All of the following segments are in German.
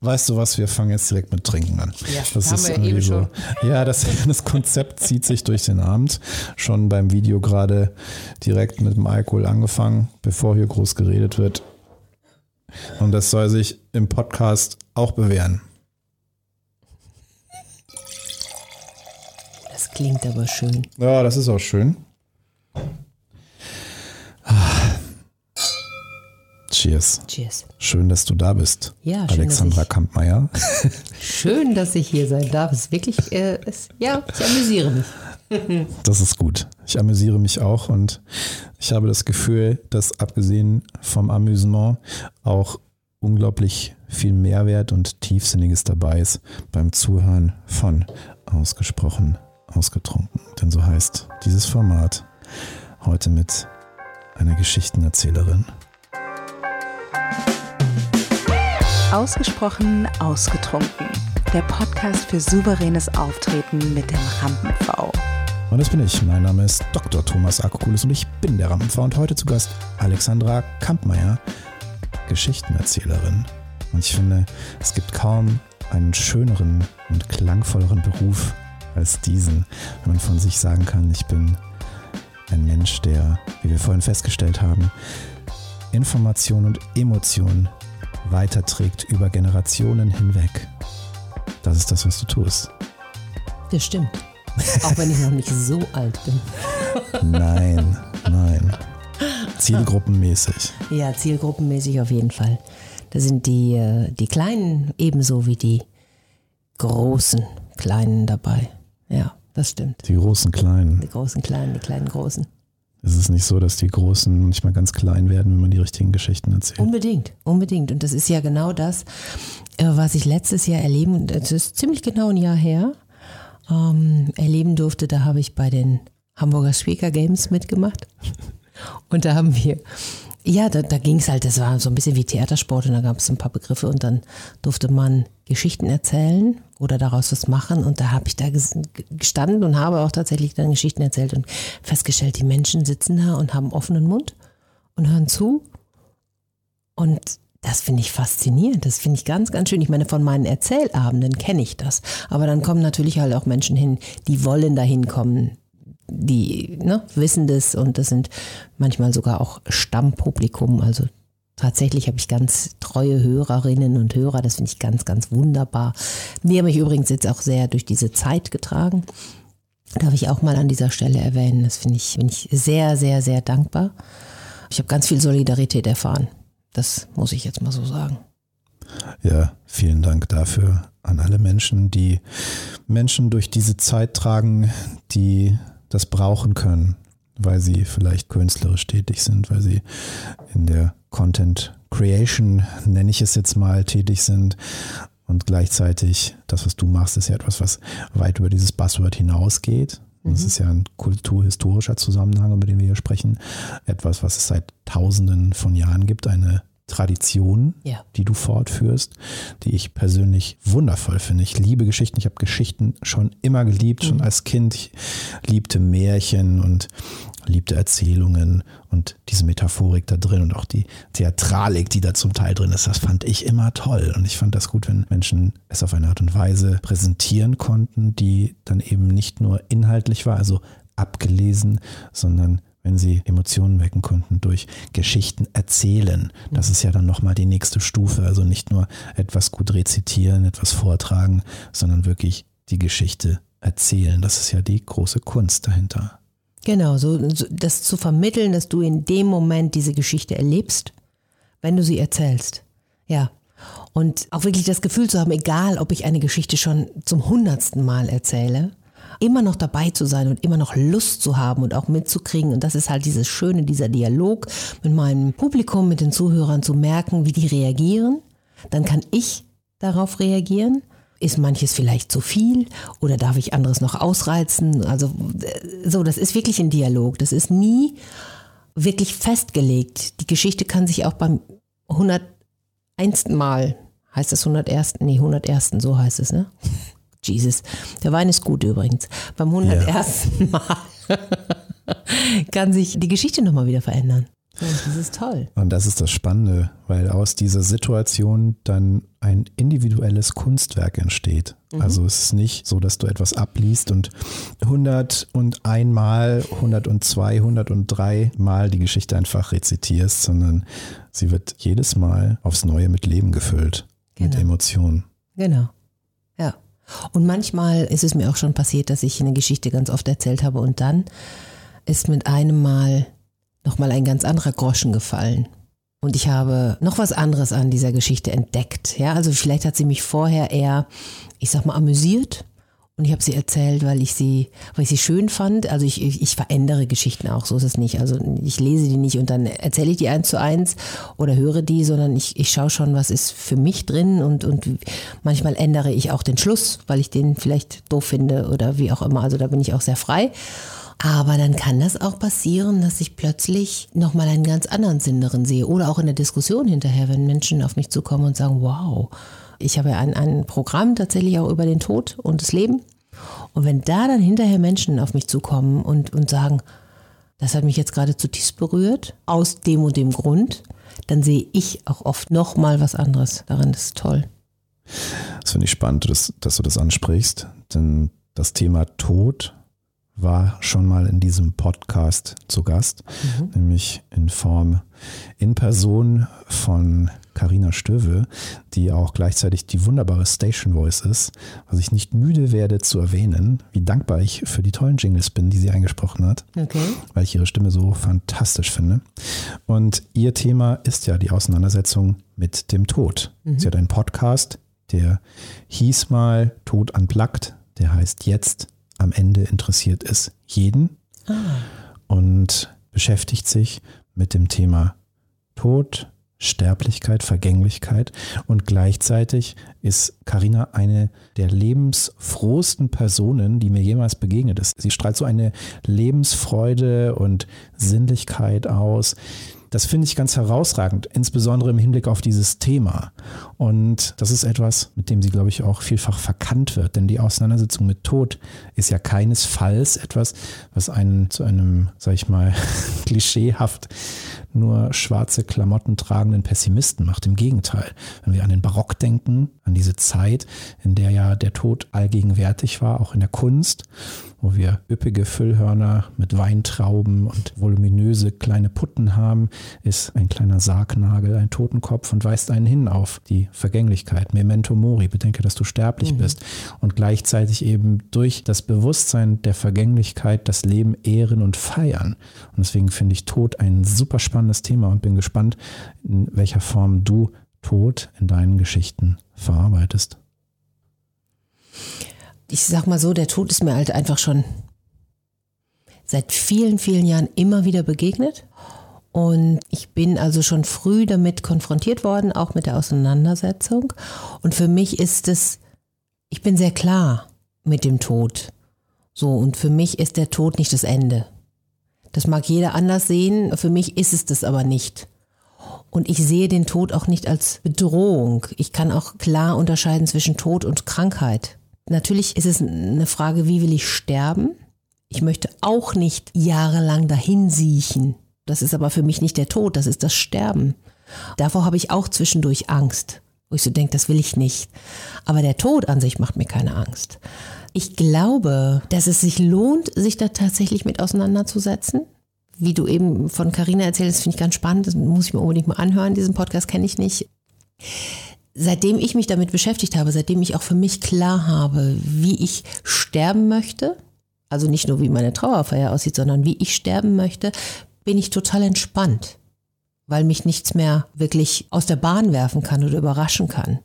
Weißt du was, wir fangen jetzt direkt mit Trinken an. Ja, das haben ist wir irgendwie eben so. schon. Ja, das, das Konzept zieht sich durch den Abend. Schon beim Video gerade direkt mit dem Alkohol angefangen, bevor hier groß geredet wird. Und das soll sich im Podcast auch bewähren. Das klingt aber schön. Ja, das ist auch schön. Cheers. Cheers. Schön, dass du da bist. Ja, schön, Alexandra dass ich- Kampmeier. Schön, dass ich hier sein darf. Es ist wirklich, äh, es, ja, ich amüsiere mich. Das ist gut. Ich amüsiere mich auch und ich habe das Gefühl, dass abgesehen vom Amüsement auch unglaublich viel Mehrwert und Tiefsinniges dabei ist beim Zuhören von Ausgesprochen Ausgetrunken. Denn so heißt dieses Format heute mit einer Geschichtenerzählerin. Ausgesprochen ausgetrunken. Der Podcast für souveränes Auftreten mit dem Rampen-V. Und das bin ich. Mein Name ist Dr. Thomas Akokulis und ich bin der Rampenfrau und heute zu Gast Alexandra Kampmeier, Geschichtenerzählerin. Und ich finde, es gibt kaum einen schöneren und klangvolleren Beruf als diesen, wenn man von sich sagen kann, ich bin ein Mensch, der, wie wir vorhin festgestellt haben, Information und Emotion weiterträgt über Generationen hinweg. Das ist das, was du tust. Das stimmt. Auch wenn ich noch nicht so alt bin. Nein, nein. Zielgruppenmäßig. Ja, zielgruppenmäßig auf jeden Fall. Da sind die, äh, die Kleinen ebenso wie die großen Kleinen dabei. Ja, das stimmt. Die großen Kleinen. Die großen Kleinen, die kleinen Großen. Es ist nicht so, dass die Großen manchmal ganz klein werden, wenn man die richtigen Geschichten erzählt. Unbedingt, unbedingt. Und das ist ja genau das, äh, was ich letztes Jahr erleben, das ist ziemlich genau ein Jahr her, ähm, erleben durfte. Da habe ich bei den Hamburger Speaker Games mitgemacht. Und da haben wir, ja, da, da ging es halt, das war so ein bisschen wie Theatersport und da gab es ein paar Begriffe und dann durfte man Geschichten erzählen oder daraus was machen. Und da habe ich da ges- gestanden und habe auch tatsächlich dann Geschichten erzählt und festgestellt, die Menschen sitzen da und haben offenen Mund und hören zu und das finde ich faszinierend. Das finde ich ganz, ganz schön. Ich meine, von meinen Erzählabenden kenne ich das. Aber dann kommen natürlich halt auch Menschen hin, die wollen dahin kommen, die ne, wissen das und das sind manchmal sogar auch Stammpublikum. Also tatsächlich habe ich ganz treue Hörerinnen und Hörer. Das finde ich ganz, ganz wunderbar. Die haben mich übrigens jetzt auch sehr durch diese Zeit getragen. Darf ich auch mal an dieser Stelle erwähnen. Das finde ich, bin ich sehr, sehr, sehr dankbar. Ich habe ganz viel Solidarität erfahren. Das muss ich jetzt mal so sagen. Ja, vielen Dank dafür an alle Menschen, die Menschen durch diese Zeit tragen, die das brauchen können, weil sie vielleicht künstlerisch tätig sind, weil sie in der Content Creation, nenne ich es jetzt mal, tätig sind. Und gleichzeitig, das, was du machst, ist ja etwas, was weit über dieses Buzzword hinausgeht. Das ist ja ein kulturhistorischer Zusammenhang, über den wir hier sprechen. Etwas, was es seit Tausenden von Jahren gibt, eine Tradition, Ja. die du fortführst, die ich persönlich wundervoll finde. Ich liebe Geschichten. Ich habe Geschichten schon immer geliebt, schon als Kind. Ich liebte Märchen und liebte Erzählungen und diese Metaphorik da drin und auch die Theatralik, die da zum Teil drin ist. Das fand ich immer toll. Und ich fand das gut, wenn Menschen es auf eine Art und Weise präsentieren konnten, die dann eben nicht nur inhaltlich war, also abgelesen, sondern wenn sie Emotionen wecken konnten durch Geschichten erzählen. Das ist ja dann nochmal die nächste Stufe. Also nicht nur etwas gut rezitieren, etwas vortragen, sondern wirklich die Geschichte erzählen. Das ist ja die große Kunst dahinter. Genau, so, so das zu vermitteln, dass du in dem Moment diese Geschichte erlebst, wenn du sie erzählst. Ja. Und auch wirklich das Gefühl zu haben, egal ob ich eine Geschichte schon zum hundertsten Mal erzähle, immer noch dabei zu sein und immer noch Lust zu haben und auch mitzukriegen. Und das ist halt dieses Schöne, dieser Dialog mit meinem Publikum, mit den Zuhörern zu merken, wie die reagieren. Dann kann ich darauf reagieren. Ist manches vielleicht zu viel oder darf ich anderes noch ausreizen? Also äh, so, das ist wirklich ein Dialog. Das ist nie wirklich festgelegt. Die Geschichte kann sich auch beim 101. Mal, heißt das 101. Nee, 101. so heißt es, ne? Jesus. Der Wein ist gut übrigens. Beim 101. Mal kann sich die Geschichte nochmal wieder verändern. Und das ist toll. Und das ist das Spannende, weil aus dieser Situation dann ein individuelles Kunstwerk entsteht. Mhm. Also es ist nicht so, dass du etwas abliest und 101 Mal, 102, 103 Mal die Geschichte einfach rezitierst, sondern sie wird jedes Mal aufs Neue mit Leben gefüllt, genau. mit Emotionen. Genau. Ja. Und manchmal ist es mir auch schon passiert, dass ich eine Geschichte ganz oft erzählt habe und dann ist mit einem Mal nochmal ein ganz anderer Groschen gefallen. Und ich habe noch was anderes an dieser Geschichte entdeckt. Ja, also vielleicht hat sie mich vorher eher, ich sag mal, amüsiert. Und ich habe sie erzählt, weil ich sie, weil ich sie schön fand. Also ich, ich, ich verändere Geschichten auch, so ist es nicht. Also ich lese die nicht und dann erzähle ich die eins zu eins oder höre die, sondern ich, ich schaue schon, was ist für mich drin und, und manchmal ändere ich auch den Schluss, weil ich den vielleicht doof finde oder wie auch immer. Also da bin ich auch sehr frei. Aber dann kann das auch passieren, dass ich plötzlich nochmal einen ganz anderen Sinn darin sehe. Oder auch in der Diskussion hinterher, wenn Menschen auf mich zukommen und sagen, wow, ich habe ja ein, ein Programm tatsächlich auch über den Tod und das Leben. Und wenn da dann hinterher Menschen auf mich zukommen und, und sagen, das hat mich jetzt gerade zutiefst berührt, aus dem und dem Grund, dann sehe ich auch oft nochmal was anderes darin. Das ist toll. Das finde ich spannend, dass, dass du das ansprichst, denn das Thema Tod war schon mal in diesem Podcast zu Gast, mhm. nämlich in Form in Person von Karina Stöwe, die auch gleichzeitig die wunderbare Station Voice ist, was ich nicht müde werde zu erwähnen, wie dankbar ich für die tollen Jingles bin, die sie eingesprochen hat, okay. weil ich ihre Stimme so fantastisch finde. Und ihr Thema ist ja die Auseinandersetzung mit dem Tod. Mhm. Sie hat einen Podcast, der hieß mal Tod unplugged, der heißt jetzt am Ende interessiert es jeden ah. und beschäftigt sich mit dem Thema Tod, Sterblichkeit, Vergänglichkeit und gleichzeitig ist Karina eine der lebensfrohsten Personen, die mir jemals begegnet ist. Sie strahlt so eine Lebensfreude und Sinnlichkeit aus, das finde ich ganz herausragend, insbesondere im Hinblick auf dieses Thema. Und das ist etwas, mit dem sie, glaube ich, auch vielfach verkannt wird. Denn die Auseinandersetzung mit Tod ist ja keinesfalls etwas, was einen zu einem, sag ich mal, klischeehaft nur schwarze Klamotten tragenden Pessimisten macht. Im Gegenteil, wenn wir an den Barock denken, an diese Zeit, in der ja der Tod allgegenwärtig war, auch in der Kunst, wo wir üppige Füllhörner mit Weintrauben und voluminöse kleine Putten haben, ist ein kleiner Sargnagel, ein Totenkopf und weist einen hin auf die Vergänglichkeit. Memento mori, bedenke, dass du sterblich mhm. bist und gleichzeitig eben durch das Bewusstsein der Vergänglichkeit das Leben ehren und feiern. Und deswegen finde ich Tod ein super spannendes Thema und bin gespannt, in welcher Form du Tod in deinen Geschichten verarbeitest ich sag mal so, der Tod ist mir halt einfach schon seit vielen, vielen Jahren immer wieder begegnet. Und ich bin also schon früh damit konfrontiert worden, auch mit der Auseinandersetzung. Und für mich ist es, ich bin sehr klar mit dem Tod. So, und für mich ist der Tod nicht das Ende. Das mag jeder anders sehen, für mich ist es das aber nicht. Und ich sehe den Tod auch nicht als Bedrohung. Ich kann auch klar unterscheiden zwischen Tod und Krankheit. Natürlich ist es eine Frage, wie will ich sterben? Ich möchte auch nicht jahrelang dahin siechen. Das ist aber für mich nicht der Tod, das ist das Sterben. Davor habe ich auch zwischendurch Angst, wo ich so denke, das will ich nicht. Aber der Tod an sich macht mir keine Angst. Ich glaube, dass es sich lohnt, sich da tatsächlich mit auseinanderzusetzen. Wie du eben von Carina erzählst, finde ich ganz spannend. Das muss ich mir unbedingt mal anhören. Diesen Podcast kenne ich nicht seitdem ich mich damit beschäftigt habe, seitdem ich auch für mich klar habe, wie ich sterben möchte, also nicht nur wie meine Trauerfeier aussieht, sondern wie ich sterben möchte, bin ich total entspannt, weil mich nichts mehr wirklich aus der Bahn werfen kann oder überraschen kann.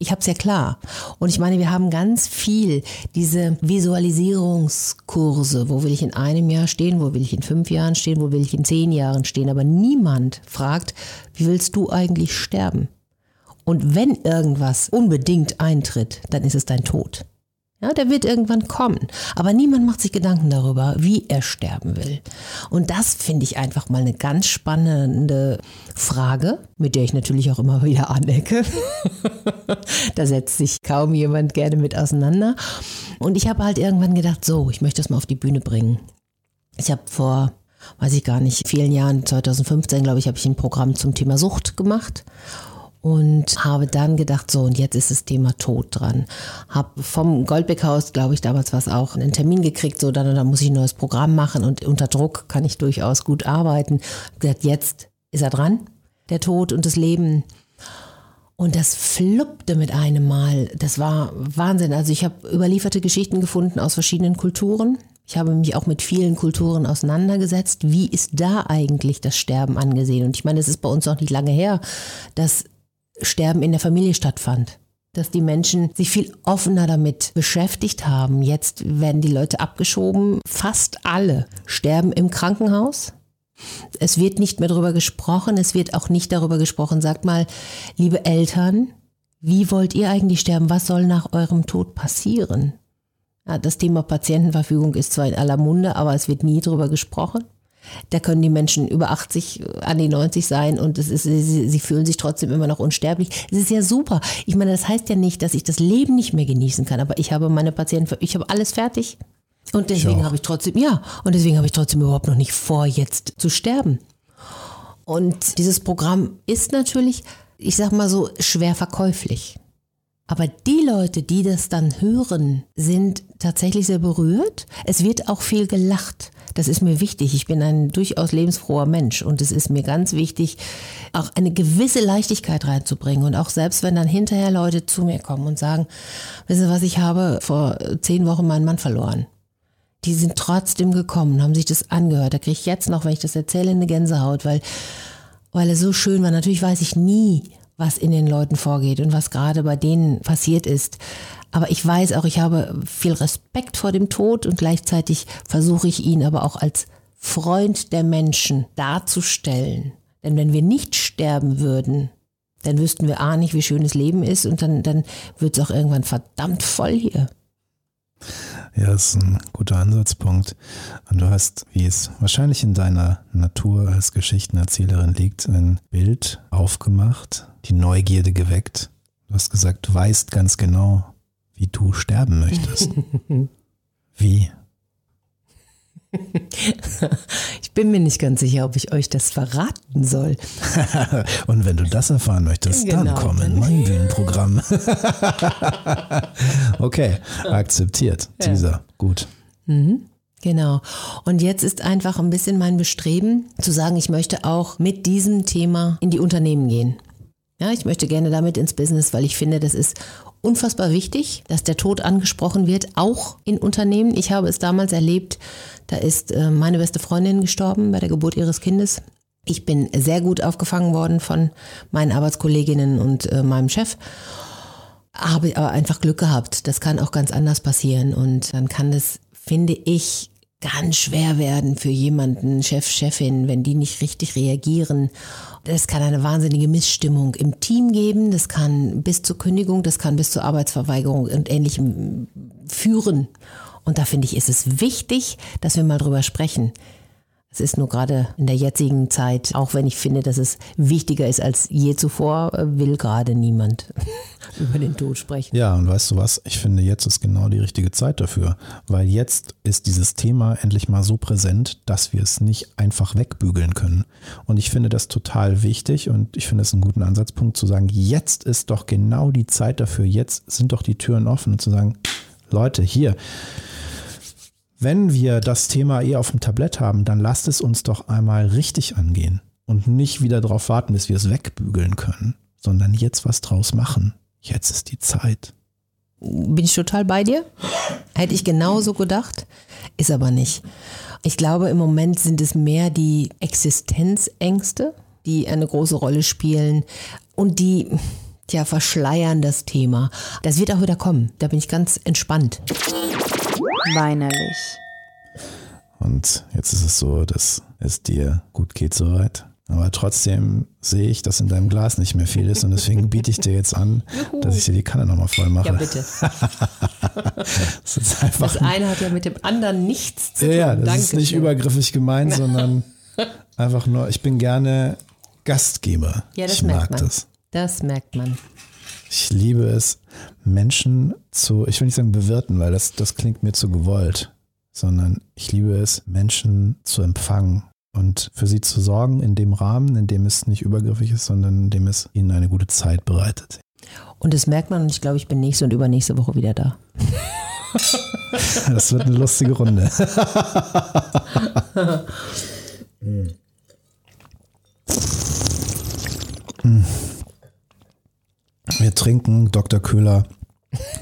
Ich habe es ja klar. Und ich meine, wir haben ganz viel diese Visualisierungskurse. Wo will ich in einem Jahr stehen? Wo will ich in fünf Jahren stehen? Wo will ich in zehn Jahren stehen? Aber niemand fragt, wie willst du eigentlich sterben? Und wenn irgendwas unbedingt eintritt, dann ist es dein Tod. Ja, der wird irgendwann kommen. Aber niemand macht sich Gedanken darüber, wie er sterben will. Und das finde ich einfach mal eine ganz spannende Frage, mit der ich natürlich auch immer wieder anecke. da setzt sich kaum jemand gerne mit auseinander. Und ich habe halt irgendwann gedacht, so, ich möchte das mal auf die Bühne bringen. Ich habe vor weiß ich gar nicht, vielen Jahren, 2015 glaube ich, habe ich ein Programm zum Thema Sucht gemacht und habe dann gedacht, so und jetzt ist das Thema Tod dran. Habe vom Goldbeck-Haus, glaube ich, damals was auch, einen Termin gekriegt, so dann, dann muss ich ein neues Programm machen und unter Druck kann ich durchaus gut arbeiten. Gesagt, jetzt ist er dran, der Tod und das Leben. Und das fluppte mit einem Mal. Das war Wahnsinn. Also ich habe überlieferte Geschichten gefunden aus verschiedenen Kulturen. Ich habe mich auch mit vielen Kulturen auseinandergesetzt. Wie ist da eigentlich das Sterben angesehen? Und ich meine, es ist bei uns noch nicht lange her, dass Sterben in der Familie stattfand. Dass die Menschen sich viel offener damit beschäftigt haben. Jetzt werden die Leute abgeschoben. Fast alle sterben im Krankenhaus. Es wird nicht mehr darüber gesprochen. Es wird auch nicht darüber gesprochen. Sagt mal, liebe Eltern, wie wollt ihr eigentlich sterben? Was soll nach eurem Tod passieren? Ja, das Thema Patientenverfügung ist zwar in aller Munde, aber es wird nie darüber gesprochen. Da können die Menschen über 80 äh, an die 90 sein und es ist, sie, sie, fühlen sich trotzdem immer noch unsterblich. Es ist ja super. Ich meine, das heißt ja nicht, dass ich das Leben nicht mehr genießen kann, aber ich habe meine Patienten, ich habe alles fertig. Und deswegen habe ich trotzdem, ja, und deswegen habe ich trotzdem überhaupt noch nicht vor, jetzt zu sterben. Und dieses Programm ist natürlich, ich sag mal so, schwer verkäuflich. Aber die Leute, die das dann hören, sind tatsächlich sehr berührt. Es wird auch viel gelacht. Das ist mir wichtig. Ich bin ein durchaus lebensfroher Mensch und es ist mir ganz wichtig, auch eine gewisse Leichtigkeit reinzubringen. Und auch selbst wenn dann hinterher Leute zu mir kommen und sagen, wissen Sie was, ich habe vor zehn Wochen meinen Mann verloren. Die sind trotzdem gekommen, haben sich das angehört. Da kriege ich jetzt noch, wenn ich das erzähle, eine Gänsehaut, weil, weil es so schön war. Natürlich weiß ich nie, was in den Leuten vorgeht und was gerade bei denen passiert ist. Aber ich weiß auch, ich habe viel Respekt vor dem Tod und gleichzeitig versuche ich ihn aber auch als Freund der Menschen darzustellen. Denn wenn wir nicht sterben würden, dann wüssten wir A nicht, wie schön das Leben ist und dann, dann wird es auch irgendwann verdammt voll hier. Ja, das ist ein guter Ansatzpunkt. Und du hast, wie es wahrscheinlich in deiner Natur als Geschichtenerzählerin liegt, ein Bild aufgemacht, die Neugierde geweckt. Du hast gesagt, du weißt ganz genau, wie du sterben möchtest. wie? Ich bin mir nicht ganz sicher, ob ich euch das verraten soll. Und wenn du das erfahren möchtest, genau, dann komm in mein Bühnenprogramm. okay, akzeptiert. Ja. Dieser, gut. Mhm. Genau. Und jetzt ist einfach ein bisschen mein Bestreben zu sagen, ich möchte auch mit diesem Thema in die Unternehmen gehen. Ja, ich möchte gerne damit ins Business, weil ich finde, das ist unfassbar wichtig, dass der Tod angesprochen wird, auch in Unternehmen. Ich habe es damals erlebt, da ist äh, meine beste Freundin gestorben bei der Geburt ihres Kindes. Ich bin sehr gut aufgefangen worden von meinen Arbeitskolleginnen und äh, meinem Chef. Habe aber einfach Glück gehabt. Das kann auch ganz anders passieren. Und dann kann das, finde ich, ganz schwer werden für jemanden, Chef, Chefin, wenn die nicht richtig reagieren. Das kann eine wahnsinnige Missstimmung im Team geben, das kann bis zur Kündigung, das kann bis zur Arbeitsverweigerung und ähnlichem führen. Und da finde ich, ist es wichtig, dass wir mal drüber sprechen. Es ist nur gerade in der jetzigen Zeit, auch wenn ich finde, dass es wichtiger ist als je zuvor, will gerade niemand über den Tod sprechen. Ja, und weißt du was? Ich finde, jetzt ist genau die richtige Zeit dafür, weil jetzt ist dieses Thema endlich mal so präsent, dass wir es nicht einfach wegbügeln können. Und ich finde das total wichtig und ich finde es einen guten Ansatzpunkt zu sagen, jetzt ist doch genau die Zeit dafür, jetzt sind doch die Türen offen und zu sagen, Leute, hier, wenn wir das Thema eh auf dem Tablett haben, dann lasst es uns doch einmal richtig angehen und nicht wieder darauf warten, bis wir es wegbügeln können, sondern jetzt was draus machen. Jetzt ist die Zeit. Bin ich total bei dir? Hätte ich genauso gedacht, ist aber nicht. Ich glaube, im Moment sind es mehr die Existenzängste, die eine große Rolle spielen und die ja, verschleiern das Thema. Das wird auch wieder kommen. Da bin ich ganz entspannt weinerlich. Und jetzt ist es so, dass es dir gut geht soweit. Aber trotzdem sehe ich, dass in deinem Glas nicht mehr viel ist und deswegen biete ich dir jetzt an, Juhu. dass ich dir die Kanne nochmal voll mache. Ja, bitte. das, das, eine hat ja mit dem anderen nichts zu tun. Ja, das Danke ist nicht schön. übergriffig gemeint, sondern einfach nur, ich bin gerne Gastgeber. Ja, das ich merkt mag man. das. Das merkt man. Ich liebe es, Menschen zu, ich will nicht sagen bewirten, weil das, das klingt mir zu gewollt, sondern ich liebe es, Menschen zu empfangen und für sie zu sorgen in dem Rahmen, in dem es nicht übergriffig ist, sondern in dem es ihnen eine gute Zeit bereitet. Und das merkt man und ich glaube, ich bin nächste und übernächste Woche wieder da. Das wird eine lustige Runde. Wir trinken Dr. Köhler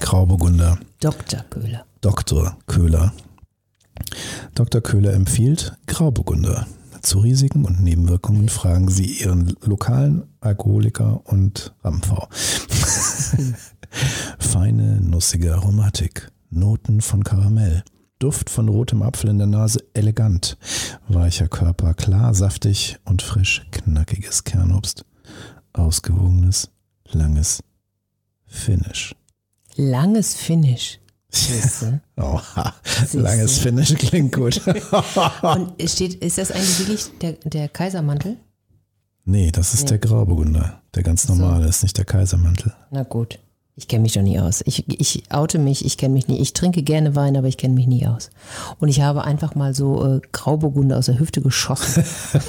Grauburgunder. Dr. Köhler. Dr. Köhler. Dr. Köhler empfiehlt Grauburgunder. Zu Risiken und Nebenwirkungen fragen Sie Ihren lokalen Alkoholiker und Ramfrau. Feine, nussige Aromatik. Noten von Karamell. Duft von rotem Apfel in der Nase, elegant. Weicher Körper, klar, saftig und frisch, knackiges Kernobst. Ausgewogenes, langes Finish. Langes Finish. Oha, langes Finish klingt gut. Und steht, ist das eigentlich wirklich der, der Kaisermantel? nee, das ist der Grauburgunder. Der ganz normale, ist nicht der Kaisermantel. Na gut. Ich kenne mich doch nie aus. Ich, ich oute mich, ich kenne mich nie. Ich trinke gerne Wein, aber ich kenne mich nie aus. Und ich habe einfach mal so äh, Grauburgunder aus der Hüfte geschossen.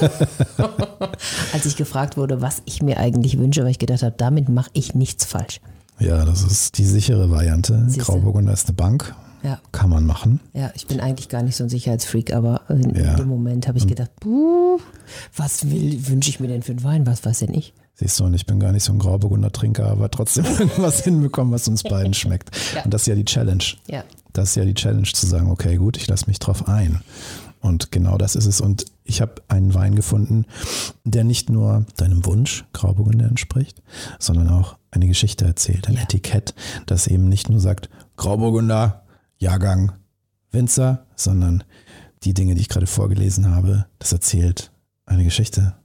Als ich gefragt wurde, was ich mir eigentlich wünsche, weil ich gedacht habe, damit mache ich nichts falsch. Ja, das ist die sichere Variante. Siehste. Grauburgunder ist eine Bank. Ja. Kann man machen. Ja, ich bin eigentlich gar nicht so ein Sicherheitsfreak, aber in, Ja. dem Moment habe ich gedacht, puh, was wünsche ich mir denn für einen Wein? Was weiß denn ich? Siehst du, und ich bin gar nicht so ein Grauburgunder-Trinker, aber trotzdem irgendwas hinbekommen, was uns beiden schmeckt. Ja. Und das ist ja die Challenge. Ja. Das ist ja die Challenge zu sagen, okay, gut, ich lasse mich drauf ein. Und genau das ist es. Und ich habe einen Wein gefunden, der nicht nur deinem Wunsch Grauburgunder entspricht, sondern auch eine Geschichte erzählt, ein Ja. Etikett, das eben nicht nur sagt Grauburgunder, Jahrgang, Winzer, sondern die Dinge, die ich gerade vorgelesen habe, das erzählt eine Geschichte.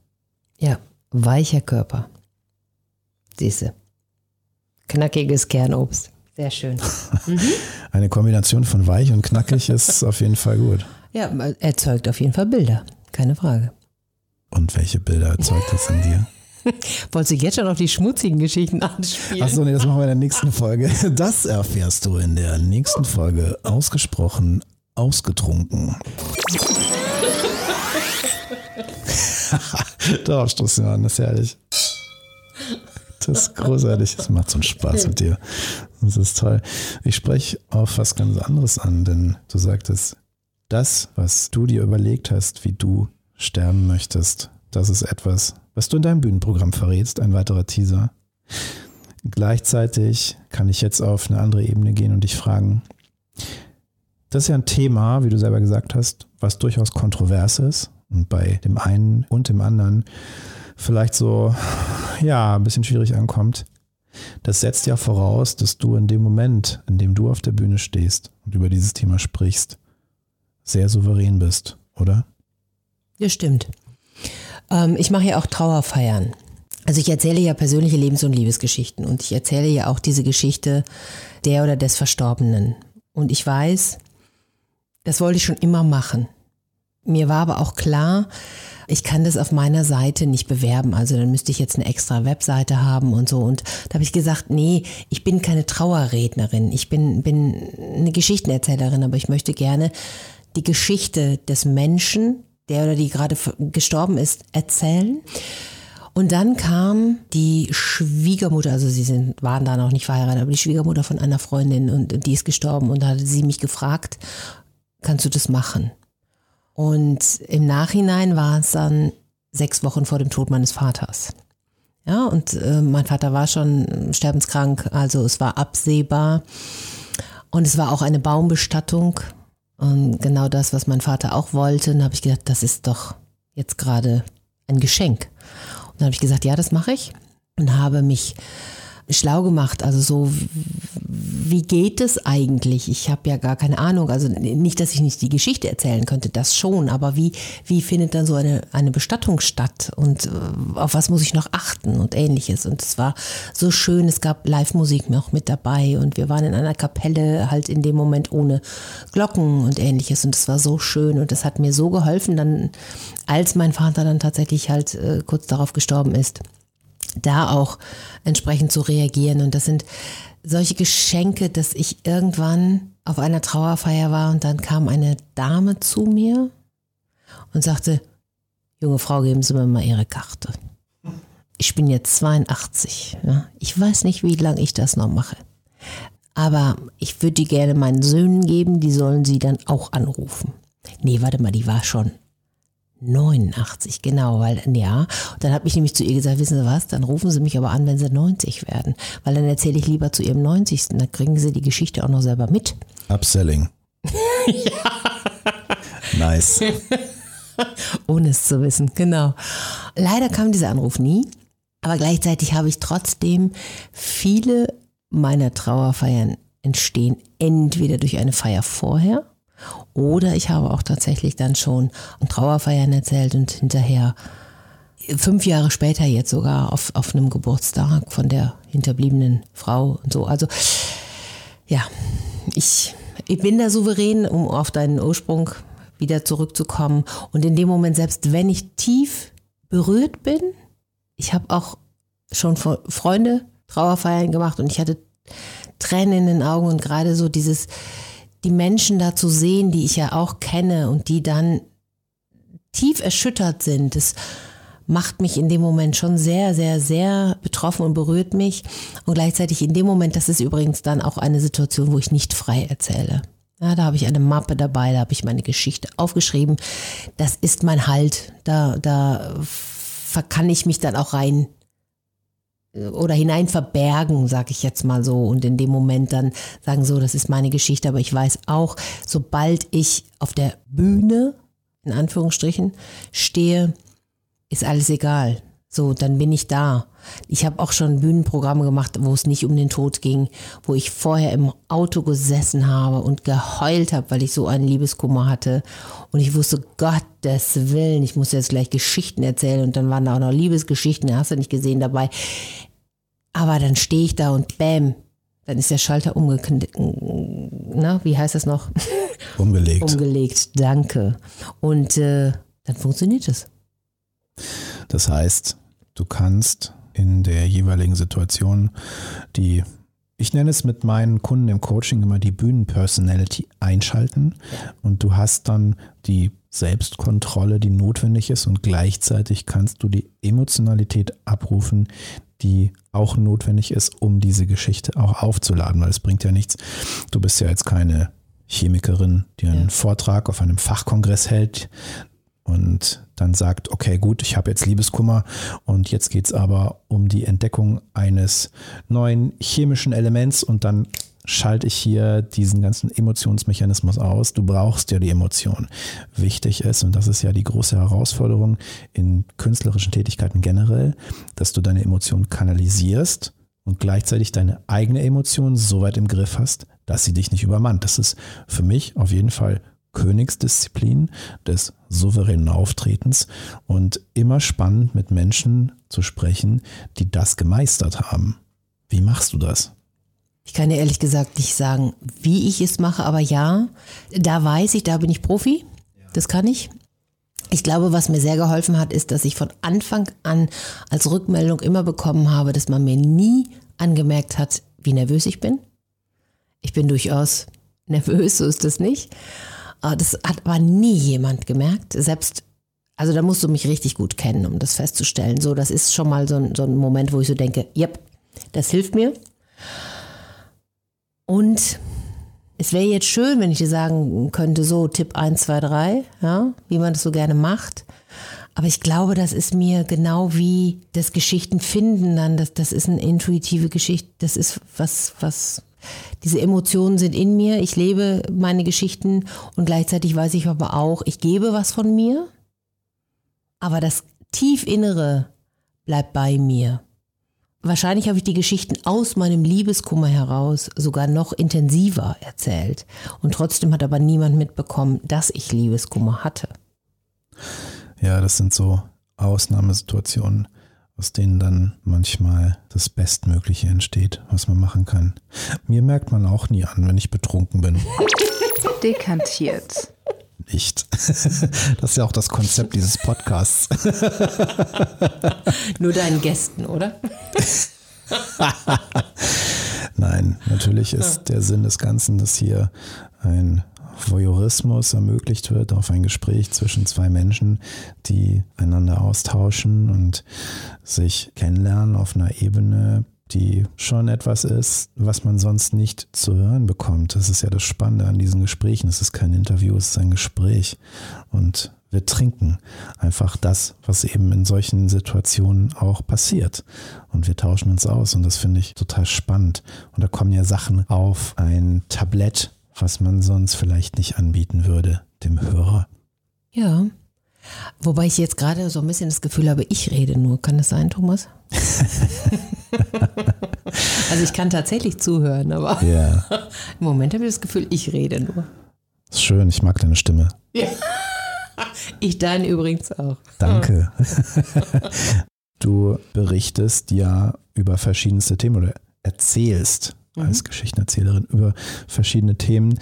Ja, weicher Körper. Siehste. Knackiges Kernobst. Sehr schön. Eine Kombination von weich und knackig ist auf jeden Fall gut. Ja, erzeugt auf jeden Fall Bilder. Keine Frage. Und welche Bilder erzeugt das in dir? Wolltest du jetzt schon auf die schmutzigen Geschichten anspielen? Achso, nee, das machen wir in der nächsten Folge. Das erfährst du in der nächsten Folge. Ausgesprochen ausgetrunken. Darauf stoßen wir an, das ist herrlich. Das ist großartig. Das macht so einen Spaß mit dir. Das ist toll. Ich spreche auf was ganz anderes an, denn du sagtest, das, was du dir überlegt hast, wie du sterben möchtest, das ist etwas, was du in deinem Bühnenprogramm verrätst, ein weiterer Teaser. Gleichzeitig kann ich jetzt auf eine andere Ebene gehen und dich fragen, das ist ja ein Thema, wie du selber gesagt hast, was durchaus kontrovers ist und bei dem einen und dem anderen vielleicht so, ja, ein bisschen schwierig ankommt. Das setzt ja voraus, dass du in dem Moment, in dem du auf der Bühne stehst und über dieses Thema sprichst, sehr souverän bist, oder? Ja, stimmt. Ähm, ich mache ja auch Trauerfeiern. Also ich erzähle ja persönliche Lebens- und Liebesgeschichten und ich erzähle ja auch diese Geschichte der oder des Verstorbenen. Und ich weiß, das wollte ich schon immer machen. Mir war aber auch klar, ich kann das auf meiner Seite nicht bewerben. Also dann müsste ich jetzt eine extra Webseite haben und so. Und da habe ich gesagt, nee, ich bin keine Trauerrednerin. Ich bin, bin eine Geschichtenerzählerin, aber ich möchte gerne die Geschichte des Menschen, der oder die gerade gestorben ist, erzählen. Und dann kam die Schwiegermutter, also sie sind, waren da noch nicht verheiratet, aber die Schwiegermutter von einer Freundin und die ist gestorben und da hatte sie mich gefragt, kannst du das machen? Und im Nachhinein war es dann sechs Wochen vor dem Tod meines Vaters. Ja, und äh, mein Vater war schon sterbenskrank, also es war absehbar. Und es war auch eine Baumbestattung. Und genau das, was mein Vater auch wollte. Und habe ich gedacht, das ist doch jetzt gerade ein Geschenk. Und dann habe ich gesagt, ja, das mache ich. Und habe mich schlau gemacht. Also so, wie geht es eigentlich? Ich habe ja gar keine Ahnung. Also nicht, dass ich nicht die Geschichte erzählen könnte, das schon. Aber wie, wie findet dann so eine, eine Bestattung statt? Und äh, auf was muss ich noch achten und ähnliches? Und es war so schön. Es gab Live-Musik noch mit dabei. Und wir waren in einer Kapelle halt in dem Moment ohne Glocken und ähnliches. Und es war so schön. Und es hat mir so geholfen, dann, als mein Vater dann tatsächlich halt äh, kurz darauf gestorben ist da auch entsprechend zu reagieren. Und das sind solche Geschenke, dass ich irgendwann auf einer Trauerfeier war und dann kam eine Dame zu mir und sagte, junge Frau, geben Sie mir mal Ihre Karte. Ich bin jetzt 82. Ja. Ich weiß nicht, wie lange ich das noch mache. Aber ich würde die gerne meinen Söhnen geben, die sollen sie dann auch anrufen. Nee, warte mal, die war schon 89, genau, weil, ja. Und dann habe ich nämlich zu ihr gesagt, wissen Sie was, dann rufen Sie mich aber an, wenn Sie 90 werden. Weil dann erzähle ich lieber zu Ihrem 90. Dann kriegen Sie die Geschichte auch noch selber mit. Upselling. ja. Nice. Ohne es zu wissen, genau. Leider kam dieser Anruf nie, aber gleichzeitig habe ich trotzdem viele meiner Trauerfeiern entstehen entweder durch eine Feier vorher oder ich habe auch tatsächlich dann schon an Trauerfeiern erzählt und hinterher fünf Jahre später jetzt sogar auf, auf einem Geburtstag von der hinterbliebenen Frau und so. Also ja, ich, ich bin da souverän, um auf deinen Ursprung wieder zurückzukommen. Und in dem Moment, selbst wenn ich tief berührt bin, ich habe auch schon Freunde Trauerfeiern gemacht und ich hatte Tränen in den Augen und gerade so dieses, die Menschen da zu sehen, die ich ja auch kenne und die dann tief erschüttert sind, das macht mich in dem Moment schon sehr, sehr, sehr betroffen und berührt mich. Und gleichzeitig in dem Moment, das ist übrigens dann auch eine Situation, wo ich nicht frei erzähle. Ja, da habe ich eine Mappe dabei, da habe ich meine Geschichte aufgeschrieben. Das ist mein Halt. Da, da kann ich mich dann auch rein oder hinein verbergen, sag ich jetzt mal so, und in dem Moment dann sagen so, das ist meine Geschichte, aber ich weiß auch, sobald ich auf der Bühne, in Anführungsstrichen, stehe, ist alles egal. So, dann bin ich da. Ich habe auch schon Bühnenprogramme gemacht, wo es nicht um den Tod ging, wo ich vorher im Auto gesessen habe und geheult habe, weil ich so einen Liebeskummer hatte. Und ich wusste, Gottes Willen, ich muss jetzt gleich Geschichten erzählen. Und dann waren da auch noch Liebesgeschichten, hast du nicht gesehen dabei. Aber dann stehe ich da und bäm, dann ist der Schalter umgeknickt. Na, wie heißt das noch? Umgelegt. Umgelegt, danke. Und äh, dann funktioniert es. Das heißt, du kannst in der jeweiligen Situation die, ich nenne es mit meinen Kunden im Coaching immer die Bühnenpersonality einschalten und du hast dann die Selbstkontrolle, die notwendig ist und gleichzeitig kannst du die Emotionalität abrufen, die auch notwendig ist, um diese Geschichte auch aufzuladen, weil es bringt ja nichts. Du bist ja jetzt keine Chemikerin, die einen ja. Vortrag auf einem Fachkongress hält und dann sagt, okay, gut, ich habe jetzt Liebeskummer und jetzt geht es aber um die Entdeckung eines neuen chemischen Elements und dann schalte ich hier diesen ganzen Emotionsmechanismus aus. Du brauchst ja die Emotion. Wichtig ist, und das ist ja die große Herausforderung in künstlerischen Tätigkeiten generell, dass du deine Emotionen kanalisierst und gleichzeitig deine eigene Emotion so weit im Griff hast, dass sie dich nicht übermannt. Das ist für mich auf jeden Fall Königsdisziplin des souveränen Auftretens und immer spannend mit Menschen zu sprechen, die das gemeistert haben. Wie machst du das? Ich kann dir ehrlich gesagt nicht sagen, wie ich es mache, aber ja, da weiß ich, da bin ich Profi. Das kann ich. Ich glaube, was mir sehr geholfen hat, ist, dass ich von Anfang an als Rückmeldung immer bekommen habe, dass man mir nie angemerkt hat, wie nervös ich bin. Ich bin durchaus nervös, so ist das nicht. Ah, das hat aber nie jemand gemerkt. Selbst, also da musst du mich richtig gut kennen, um das festzustellen. So, das ist schon mal so ein, so ein Moment, wo ich so denke, yep, das hilft mir. Und es wäre jetzt schön, wenn ich dir sagen könnte, so Tipp 1, 2, 3, ja, wie man das so gerne macht. Aber ich glaube, das ist mir genau wie das Geschichten finden dann, das, das ist eine intuitive Geschichte, das ist was, was diese Emotionen sind in mir, ich lebe meine Geschichten und gleichzeitig weiß ich aber auch, ich gebe was von mir, aber das Tiefinnere bleibt bei mir. Wahrscheinlich habe ich die Geschichten aus meinem Liebeskummer heraus sogar noch intensiver erzählt. Und trotzdem hat aber niemand mitbekommen, dass ich Liebeskummer hatte. Ja, das sind so Ausnahmesituationen aus denen dann manchmal das Bestmögliche entsteht, was man machen kann. Mir merkt man auch nie an, wenn ich betrunken bin. Dekantiert. Nicht. Das ist ja auch das Konzept dieses Podcasts. Nur deinen Gästen, oder? Nein, natürlich ist der Sinn des Ganzen, dass hier ein Voyeurismus ermöglicht wird auf ein Gespräch zwischen zwei Menschen, die einander austauschen und sich kennenlernen auf einer Ebene, die schon etwas ist, was man sonst nicht zu hören bekommt. Das ist ja das Spannende an diesen Gesprächen. Es ist kein Interview, es ist ein Gespräch. Und wir trinken einfach das, was eben in solchen Situationen auch passiert. Und wir tauschen uns aus und das finde ich total spannend. Und da kommen ja Sachen auf ein Tablett, was man sonst vielleicht nicht anbieten würde, dem Hörer. Ja. Wobei ich jetzt gerade so ein bisschen das Gefühl habe, ich rede nur. Kann das sein, Thomas? also ich kann tatsächlich zuhören, aber Ja, im Moment habe ich das Gefühl, ich rede nur. ist schön, ich mag deine Stimme. Ich deine übrigens auch. Danke. Du berichtest ja über verschiedenste Themen oder erzählst als Geschichtenerzählerin über verschiedene Themen,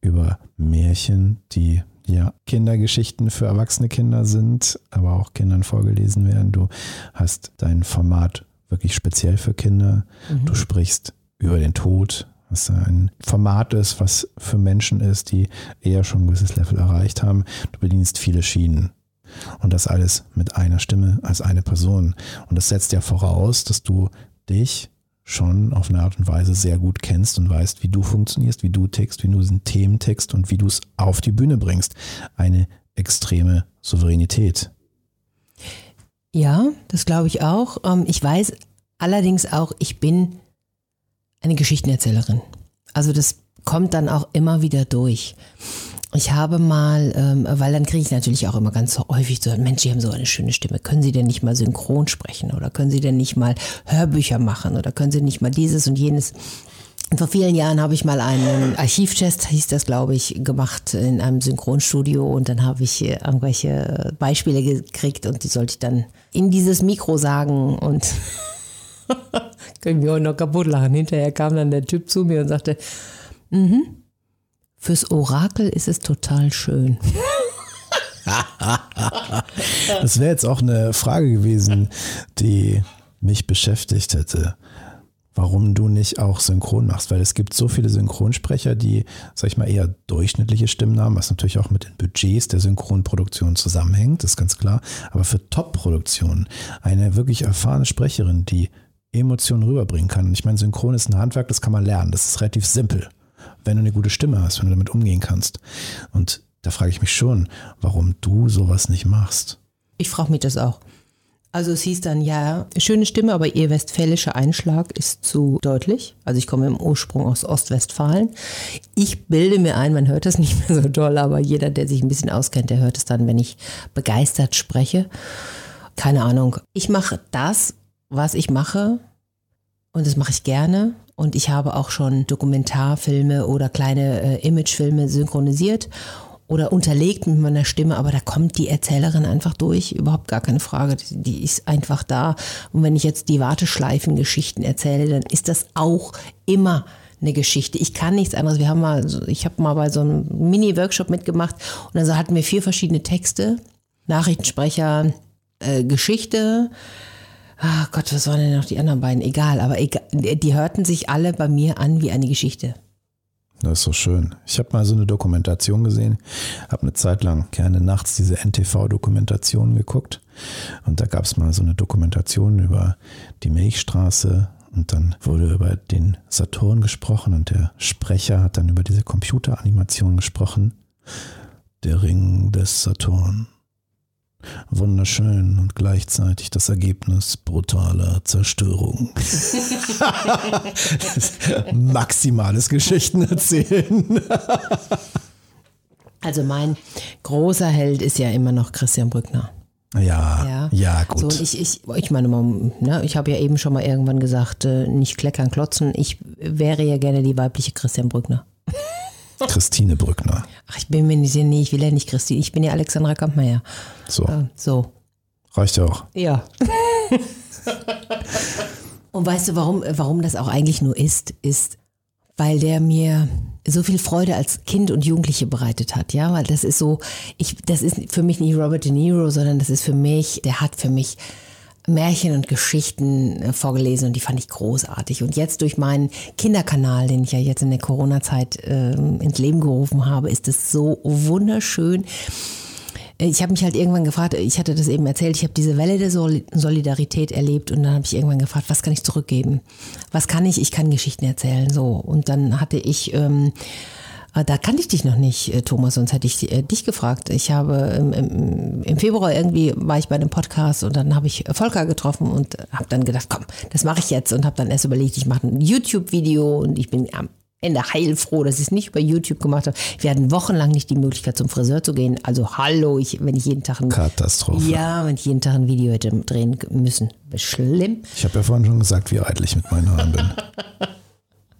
über Märchen, die ja Kindergeschichten für erwachsene Kinder sind, aber auch Kindern vorgelesen werden. Du hast dein Format wirklich speziell für Kinder. Du sprichst über den Tod, was ein Format ist, was für Menschen ist, die eher schon ein gewisses Level erreicht haben. Du bedienst viele Schienen. Und das alles mit einer Stimme als eine Person. Und das setzt ja voraus, dass du dich schon auf eine Art und Weise sehr gut kennst und weißt, wie du funktionierst, wie du tickst, wie du diesen Themen tickst und wie du es auf die Bühne bringst. Eine extreme Souveränität. Ja, das glaube ich auch. Ähm, Ich weiß allerdings auch, ich bin eine Geschichtenerzählerin. Also das kommt dann auch immer wieder durch. Ich habe mal, ähm, weil dann kriege ich natürlich auch immer ganz häufig so, Mensch, Sie haben so eine schöne Stimme. Können Sie denn nicht mal synchron sprechen? Oder können Sie denn nicht mal Hörbücher machen? Oder können Sie nicht mal dieses und jenes? Und vor vielen Jahren habe ich mal einen Archivtest, hieß das, glaube ich, gemacht in einem Synchronstudio und dann habe ich äh, irgendwelche Beispiele gekriegt und die sollte ich dann in dieses Mikro sagen und können wir auch noch kaputt lachen. Hinterher kam dann der Typ zu mir und sagte, mhm, fürs Orakel ist es total schön. Das wäre jetzt auch eine Frage gewesen, die mich beschäftigt hätte. Warum du nicht auch synchron machst, weil es gibt so viele Synchronsprecher, die, sag ich mal, eher durchschnittliche Stimmen haben, was natürlich auch mit den Budgets der Synchronproduktion zusammenhängt, ist ganz klar. Aber für Top-Produktionen eine wirklich erfahrene Sprecherin, die Emotionen rüberbringen kann. Und ich meine, Synchron ist ein Handwerk, das kann man lernen. Das ist relativ simpel, wenn du eine gute Stimme hast, wenn du damit umgehen kannst. Und da frage ich mich schon, warum du sowas nicht machst. Ich frage mich das auch. Also es hieß dann, ja, schöne Stimme, aber ihr westfälischer Einschlag ist zu deutlich. Also ich komme im Ursprung aus Ostwestfalen. Ich bilde mir ein, man hört das nicht mehr so doll, aber jeder, der sich ein bisschen auskennt, der hört es dann, wenn ich begeistert spreche. Keine Ahnung. Ich mache das, was ich mache und das mache ich gerne. Und ich habe auch schon Dokumentarfilme oder kleine äh, Imagefilme synchronisiert oder unterlegt mit meiner Stimme, aber da kommt die Erzählerin einfach durch, überhaupt gar keine Frage. Die, ist einfach da. Und wenn ich jetzt die Warteschleifen-Geschichten erzähle, dann ist das auch immer eine Geschichte. Ich kann nichts anderes. Wir haben mal, ich habe mal bei so einem Mini-Workshop mitgemacht und dann hatten wir vier verschiedene Texte: Nachrichtensprecher, äh, Geschichte. Ah Gott, was waren denn noch die anderen beiden? Egal, aber egal, die hörten sich alle bei mir an wie eine Geschichte. Das ist so schön. Ich habe mal so eine Dokumentation gesehen, habe eine Zeit lang gerne nachts diese NTV-Dokumentationen geguckt. Und da gab es mal so eine Dokumentation über die Milchstraße. Und dann wurde über den Saturn gesprochen und der Sprecher hat dann über diese Computeranimation gesprochen. Der Ring des Saturn. Wunderschön und gleichzeitig das Ergebnis brutaler Zerstörung. Maximales Geschichten erzählen. Also mein großer Held ist ja immer noch Christian Brückner. Ja, Ja. ja, gut. So, ich, ich, ich meine, man, ne, ich habe ja eben schon mal irgendwann gesagt, äh, nicht kleckern, klotzen. Ich wäre ja gerne die weibliche Christian Brückner. Christine Brückner. Ach, ich bin mir nicht, nee, ich will ja nicht Christine, ich bin ja Alexandra Kampmeier. So, Äh, so, reicht ja auch. ja. Und weißt du, warum, warum das auch eigentlich nur ist, ist, weil der mir so viel Freude als Kind und Jugendliche bereitet hat, ja, weil das ist so, ich, das ist für mich nicht Robert De Niro, sondern das ist für mich, der hat für mich Märchen und Geschichten äh, vorgelesen und die fand ich großartig. Und jetzt durch meinen Kinderkanal, den ich ja jetzt in der Corona-Zeit äh, ins Leben gerufen habe, ist es so wunderschön. Ich habe mich halt irgendwann gefragt, ich hatte das eben erzählt, ich habe diese Welle der Solidarität erlebt und dann habe ich irgendwann gefragt, was kann ich zurückgeben? Was kann ich? Ich kann Geschichten erzählen. So. Und dann hatte ich ähm, da kannte ich dich noch nicht, äh, Thomas, sonst hätte ich äh, dich gefragt. Ich habe im, im, im, Februar irgendwie war ich bei einem Podcast und dann habe ich Volker getroffen und habe dann gedacht, komm, das mache ich jetzt und habe dann erst überlegt, ich mache ein YouTube-Video und ich bin am Ende heilfroh, dass ich es nicht über YouTube gemacht habe. Wir hatten wochenlang nicht die Möglichkeit zum Friseur zu gehen. Also hallo, ich, wenn ich jeden Tag ein Katastrophe. Ja, wenn ich jeden Tag ein Video hätte drehen müssen, schlimm. Ich habe ja vorhin schon gesagt, wie eitel ich mit meinen Haaren bin.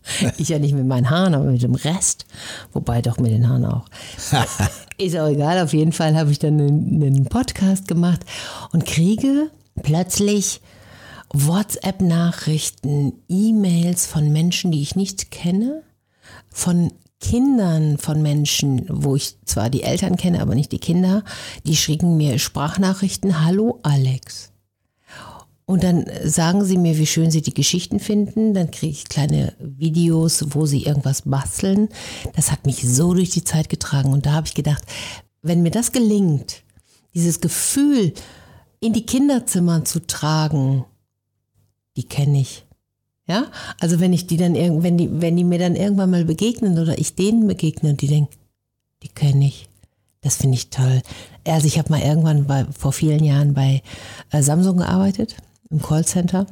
Ich ja nicht mit meinen Haaren, aber mit dem Rest. Wobei doch mit den Haaren auch. Ist auch egal. Auf jeden Fall habe ich dann einen, einen Podcast gemacht und kriege plötzlich WhatsApp-Nachrichten, E-Mails von Menschen, die ich nicht kenne, von Kindern von Menschen, wo ich zwar die Eltern kenne, aber nicht die Kinder, die schicken mir Sprachnachrichten. Hallo Alex. Und dann sagen sie mir, wie schön sie die Geschichten finden. Dann kriege ich kleine Videos, wo sie irgendwas basteln. Das hat mich so durch die Zeit getragen. Und da habe ich gedacht, wenn mir das gelingt, dieses Gefühl in die Kinderzimmer zu tragen, die kenne ich. Ja, also wenn ich die dann wenn die, wenn die mir dann irgendwann mal begegnen oder ich denen begegne und die denken, die kenne ich. Das finde ich toll. Also ich habe mal irgendwann bei, vor vielen Jahren bei äh, Samsung gearbeitet im Callcenter.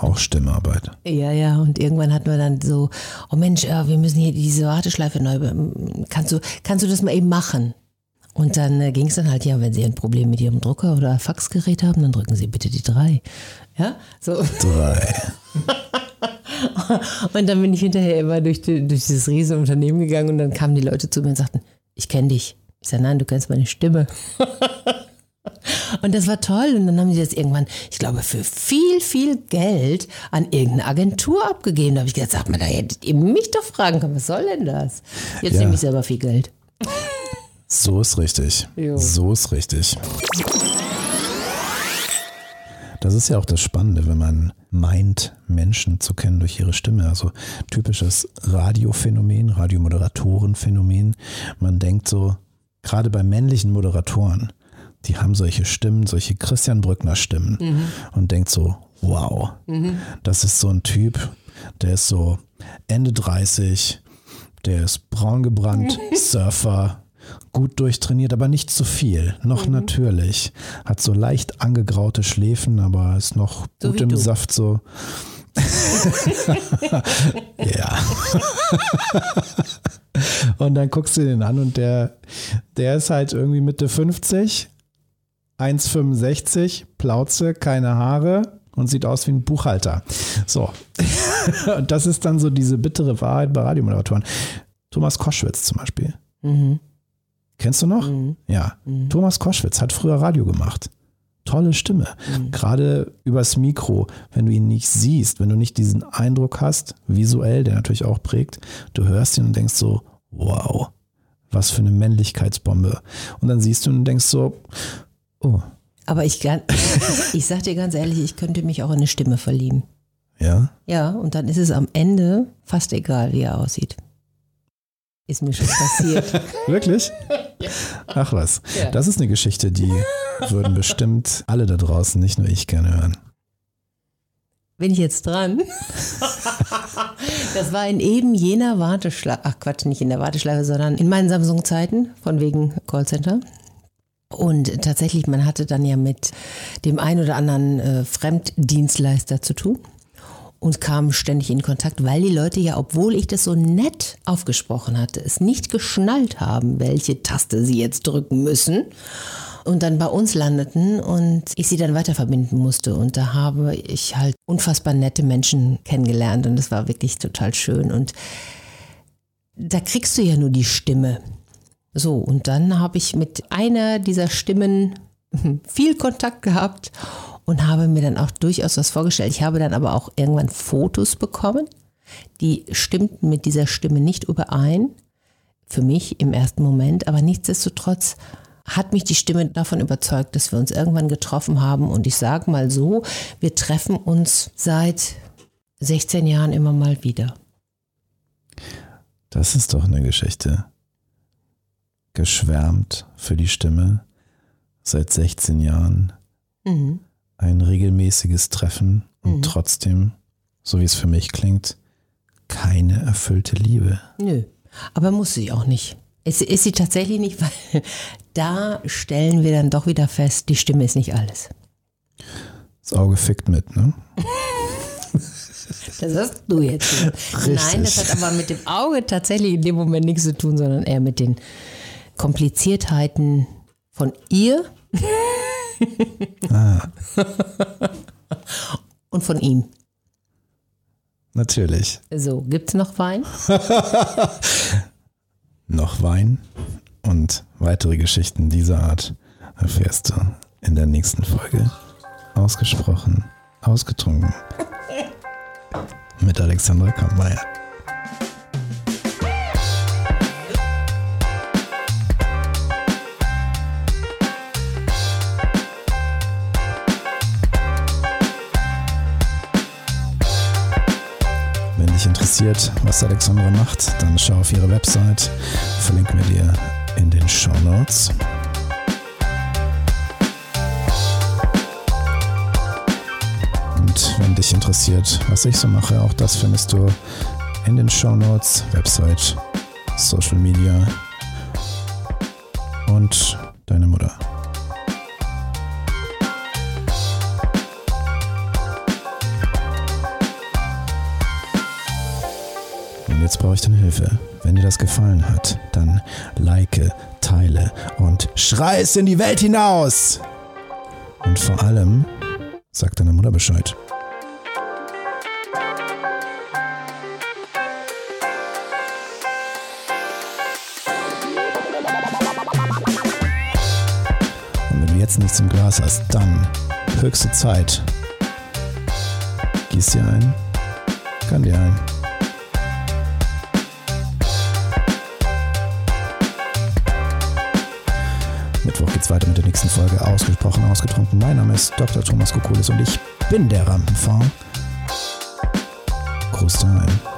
Auch Stimmarbeit. Ja, ja, und irgendwann hatten wir dann so, oh Mensch, ja, wir müssen hier diese Warteschleife neu, kannst du, kannst du das mal eben machen? Und dann äh, ging es dann halt, ja, wenn Sie ein Problem mit Ihrem Drucker oder Faxgerät haben, dann drücken Sie bitte die drei. Ja, so. Drei. und dann bin ich hinterher immer durch, die, durch dieses riesige Unternehmen gegangen und dann kamen die Leute zu mir und sagten, ich kenne dich. Ich sage, nein, du kennst meine Stimme. Und das war toll. Und dann haben sie das irgendwann, ich glaube, für viel, viel Geld an irgendeine Agentur abgegeben. Da habe ich gesagt, sag mal, da hättet ihr mich doch fragen können, was soll denn das? Jetzt ja. nehme ich selber viel Geld. So ist richtig. Jo. So ist richtig. Das ist ja auch das Spannende, wenn man meint, Menschen zu kennen durch ihre Stimme. Also typisches Radiophänomen, Radiomoderatorenphänomen. Man denkt so, gerade bei männlichen Moderatoren, die haben solche Stimmen, solche Christian Brückner Stimmen mhm. und denkt so, wow, mhm. das ist so ein Typ, der ist so Ende 30, der ist braun gebrannt, Surfer, gut durchtrainiert, aber nicht zu viel, noch mhm. natürlich, hat so leicht angegraute Schläfen, aber ist noch so gut im du. Saft so. ja. und dann guckst du den an und der, der ist halt irgendwie Mitte 50 1,65, Plauze, keine Haare und sieht aus wie ein Buchhalter. So. und das ist dann so diese bittere Wahrheit bei Radiomoderatoren. Thomas Koschwitz zum Beispiel. Mhm. Kennst du noch? Mhm. Ja. Mhm. Thomas Koschwitz hat früher Radio gemacht. Tolle Stimme. Mhm. Gerade übers Mikro, wenn du ihn nicht siehst, wenn du nicht diesen Eindruck hast, visuell, der natürlich auch prägt, du hörst ihn und denkst so, wow, was für eine Männlichkeitsbombe. Und dann siehst du und denkst so, Oh. Aber ich, ich sag dir ganz ehrlich, ich könnte mich auch in eine Stimme verlieben. Ja? Ja, und dann ist es am Ende fast egal, wie er aussieht. Ist mir schon passiert. Wirklich? Ja. Ach was. Ja. Das ist eine Geschichte, die würden bestimmt alle da draußen, nicht nur ich, gerne hören. Bin ich jetzt dran? das war in eben jener Warteschleife, ach Quatsch, nicht in der Warteschleife, sondern in meinen Samsung-Zeiten, von wegen Callcenter. Und tatsächlich, man hatte dann ja mit dem einen oder anderen äh, Fremddienstleister zu tun und kam ständig in Kontakt, weil die Leute ja, obwohl ich das so nett aufgesprochen hatte, es nicht geschnallt haben, welche Taste sie jetzt drücken müssen und dann bei uns landeten und ich sie dann weiter verbinden musste. Und da habe ich halt unfassbar nette Menschen kennengelernt und das war wirklich total schön. Und da kriegst du ja nur die Stimme. So, und dann habe ich mit einer dieser Stimmen viel Kontakt gehabt und habe mir dann auch durchaus was vorgestellt. Ich habe dann aber auch irgendwann Fotos bekommen, die stimmten mit dieser Stimme nicht überein, für mich im ersten Moment, aber nichtsdestotrotz hat mich die Stimme davon überzeugt, dass wir uns irgendwann getroffen haben. Und ich sage mal so, wir treffen uns seit 16 Jahren immer mal wieder. Das ist doch eine Geschichte. Geschwärmt für die Stimme seit 16 Jahren. Mhm. Ein regelmäßiges Treffen und Mhm. trotzdem, so wie es für mich klingt, keine erfüllte Liebe. Nö, aber muss sie auch nicht. Ist, ist sie tatsächlich nicht, weil da stellen wir dann doch wieder fest, die Stimme ist nicht alles. Das Auge fickt mit, ne? Das hast du jetzt. Nein, das hat aber mit dem Auge tatsächlich in dem Moment nichts zu tun, sondern eher mit den Kompliziertheiten von ihr Ah, und von ihm. natürlich. So, gibt's noch Wein? Noch Wein und weitere Geschichten dieser Art erfährst du in der nächsten Folge. Ausgesprochen, ausgetrunken. Mit Alexandra Kammeier. Interessiert, was Alexandra macht, dann schau auf ihre Website. Verlinken wir dir in den Show Notes. Und wenn dich interessiert, was ich so mache, auch das findest du in den Show Notes, Website, Social Media und deine Mutter. Jetzt brauche ich deine Hilfe. Wenn dir das gefallen hat, dann like, teile und schrei es in die Welt hinaus. Und vor allem, sag deiner Mutter Bescheid. Und wenn du jetzt nichts im Glas hast, dann höchste Zeit. Gieß dir ein, kann dir ein. Mittwoch geht's weiter mit der nächsten Folge Ausgesprochen, ausgetrunken. Mein Name ist Dr. Thomas Kokulis und ich bin der Rampenfond. Gruß daheim.